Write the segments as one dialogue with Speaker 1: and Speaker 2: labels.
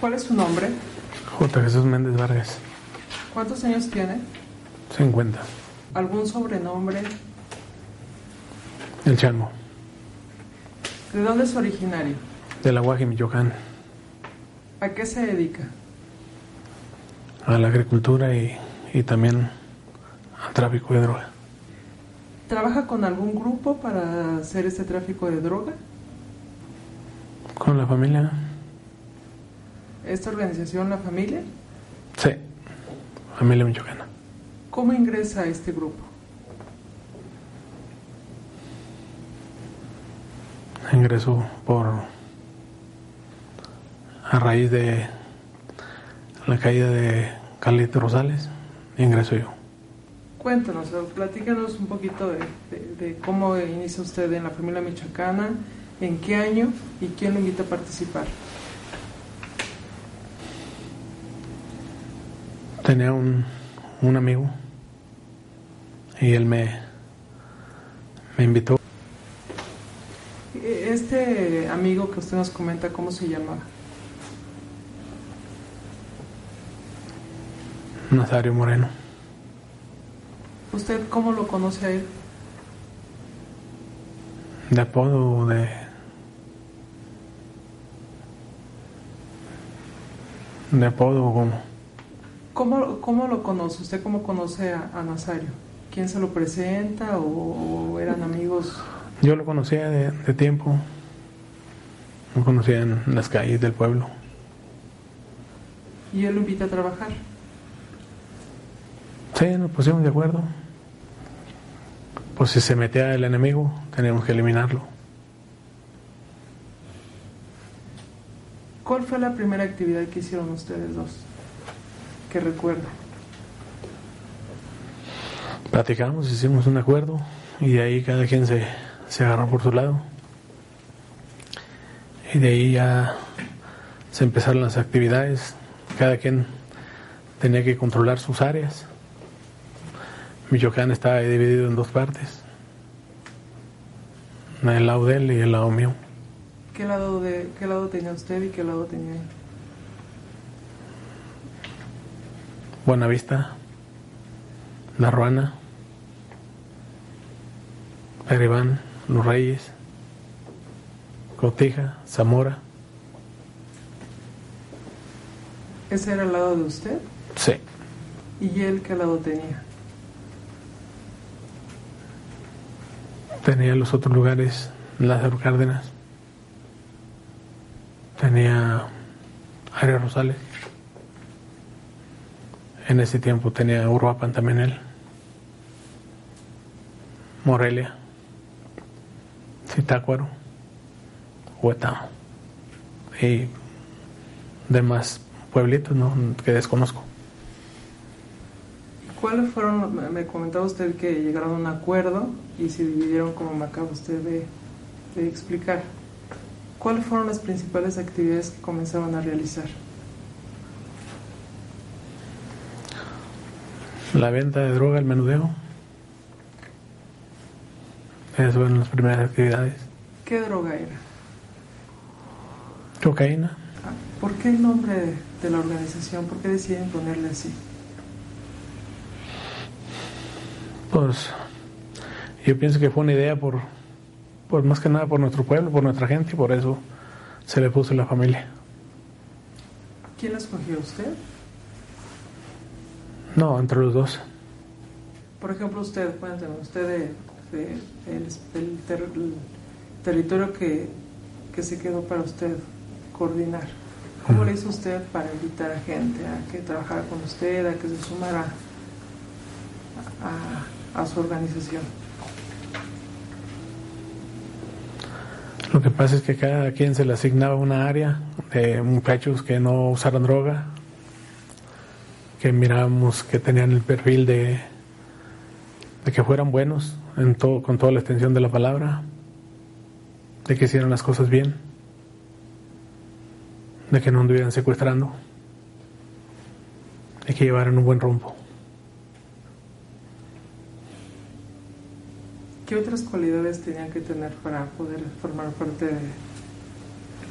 Speaker 1: ¿Cuál es su nombre?
Speaker 2: J. Jesús Méndez Vargas.
Speaker 1: ¿Cuántos años tiene?
Speaker 2: 50.
Speaker 1: ¿Algún sobrenombre?
Speaker 2: El Chalmo.
Speaker 1: ¿De dónde es originario?
Speaker 2: De la Guaje, Michoacán.
Speaker 1: ¿A qué se dedica?
Speaker 2: A la agricultura y, y también al tráfico de droga.
Speaker 1: ¿Trabaja con algún grupo para hacer este tráfico de droga?
Speaker 2: ¿Con la familia?
Speaker 1: ¿Esta organización, la familia?
Speaker 2: Sí, familia michoacana.
Speaker 1: ¿Cómo ingresa a este grupo?
Speaker 2: Ingresó por a raíz de la caída de Carlito Rosales, ingreso yo.
Speaker 1: Cuéntanos, platícanos un poquito de, de cómo inicia usted en la familia michoacana en qué año y quién lo invita a participar.
Speaker 2: Tenía un, un amigo y él me, me invitó.
Speaker 1: Este amigo que usted nos comenta, ¿cómo se llamaba?
Speaker 2: Nazario Moreno.
Speaker 1: ¿Usted cómo lo conoce a él?
Speaker 2: De apodo de ¿De apodo o cómo?
Speaker 1: ¿Cómo, ¿Cómo lo conoce? ¿Usted cómo conoce a, Nazario? ¿Quién se lo presenta o, eran amigos?
Speaker 2: Yo lo conocía de, tiempo. Lo conocía en las calles del pueblo.
Speaker 1: ¿Y él lo invita a trabajar?
Speaker 2: Sí, nos pusimos de acuerdo. Pues si se metía el enemigo, teníamos que eliminarlo.
Speaker 1: ¿Cuál fue la primera actividad que hicieron ustedes dos? Que recuerdo.
Speaker 2: Platicamos, hicimos un acuerdo y de ahí cada quien se, se agarró por su lado. Y de ahí ya se empezaron las actividades. Cada quien tenía que controlar sus áreas. Michoacán estaba dividido en dos partes. El lado de él y el lado mío.
Speaker 1: ¿Qué lado, de, ¿Qué lado tenía usted y qué lado tenía él?
Speaker 2: Buenavista, La Ruana, Ereván, Los Reyes, Cotija, Zamora.
Speaker 1: ¿Ese era el lado de usted?
Speaker 2: Sí.
Speaker 1: ¿Y él qué lado tenía?
Speaker 2: Tenía los otros lugares, Lázaro Cárdenas tenía Aria Rosales. En ese tiempo tenía Uruapan también él. Morelia, Zitácuaro, Huetamo y demás pueblitos ¿no? que desconozco.
Speaker 1: ¿Cuáles fueron, me comentaba usted que llegaron a un acuerdo y se dividieron como me acaba usted de explicar? ¿Cuáles fueron las principales actividades que comenzaron a realizar?
Speaker 2: La venta de droga, el menudeo. Esas fueron las primeras actividades.
Speaker 1: ¿Qué droga era?
Speaker 2: Cocaína.
Speaker 1: Ah, ¿Por qué el nombre de la organización? ¿Por qué deciden ponerle así?
Speaker 2: Pues yo pienso que fue una idea por pues más que nada por nuestro pueblo, por nuestra gente, y por eso se le puso la familia.
Speaker 1: ¿Quién la escogió usted?
Speaker 2: No, entre los dos.
Speaker 1: Por ejemplo, usted, cuénteme, usted de, el, territorio que, que, se quedó para usted coordinar. ¿Cómo le hizo usted para invitar a gente a que trabajara con usted, a que se sumara a, a su organización?
Speaker 2: Lo que pasa es que cada quien se le asignaba una área de muchachos que no usaran droga, que mirábamos que tenían el perfil de, que fueran buenos en todo, con toda la extensión de la palabra, de que hicieran las cosas bien, de que no anduvieran secuestrando, de que llevaran un buen rumbo.
Speaker 1: ¿Qué otras cualidades tenían que tener para poder formar parte de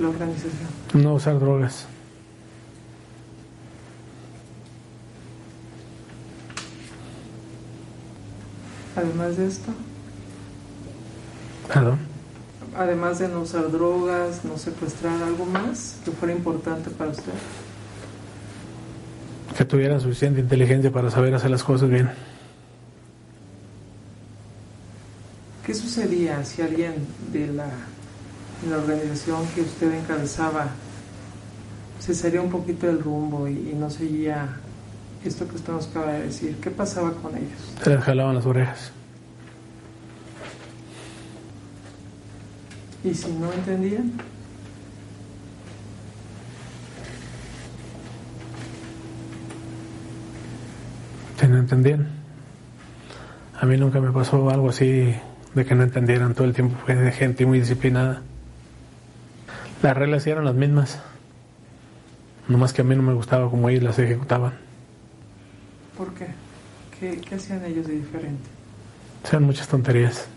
Speaker 1: la organización?
Speaker 2: No usar drogas.
Speaker 1: Además de esto,
Speaker 2: Perdón.
Speaker 1: además de no usar drogas, no secuestrar, algo más que fuera importante para usted.
Speaker 2: Que tuvieran suficiente inteligencia para saber hacer las cosas bien.
Speaker 1: ¿Qué sucedía si alguien de la, de la organización que usted encabezaba se salía un poquito del rumbo y, y no seguía esto que usted nos acaba de decir? ¿Qué pasaba con ellos?
Speaker 2: Se les jalaban las orejas.
Speaker 1: ¿Y si no entendían?
Speaker 2: Si no entendían. A mí nunca me pasó algo así de que no entendieran todo el tiempo. Fue de gente muy disciplinada. Las reglas eran las mismas. Nomás que a mí no me gustaba como ellos las ejecutaban.
Speaker 1: ¿Por qué? ¿Qué, qué hacían ellos de diferente?
Speaker 2: Sean muchas tonterías.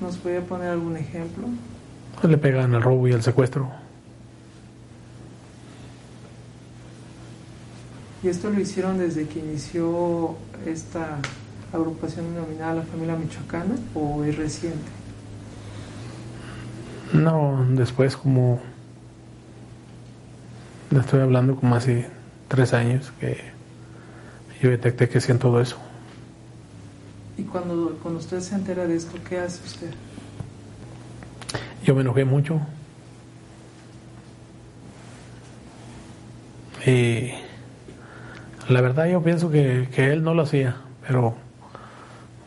Speaker 1: ¿Nos podía poner algún ejemplo?
Speaker 2: Pues le pegaban al robo y al secuestro.
Speaker 1: ¿Y esto lo hicieron desde que inició esta agrupación denominada la familia michoacana o es reciente?
Speaker 2: No, después como... Le estoy hablando como hace tres años que yo detecté que hacían todo eso.
Speaker 1: Y cuando, cuando usted se entera de esto, ¿qué hace usted?
Speaker 2: Yo me enojé mucho. Y la verdad yo pienso que, que él no lo hacía, pero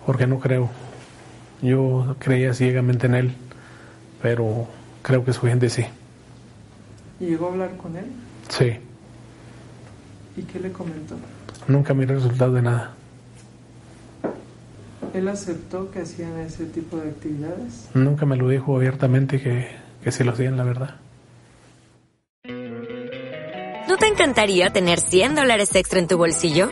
Speaker 2: porque no creo. Yo creía ciegamente en él, pero creo que su gente sí.
Speaker 1: ¿Y llegó a hablar con él?
Speaker 2: Sí,
Speaker 1: ¿Y qué le comentó?
Speaker 2: nunca miré el resultado de nada.
Speaker 1: ¿Él aceptó que hacían ese tipo de actividades?
Speaker 2: Nunca me lo dijo abiertamente que, que sí lo hacían, la verdad.
Speaker 3: ¿No te encantaría tener 100 dólares extra en tu bolsillo?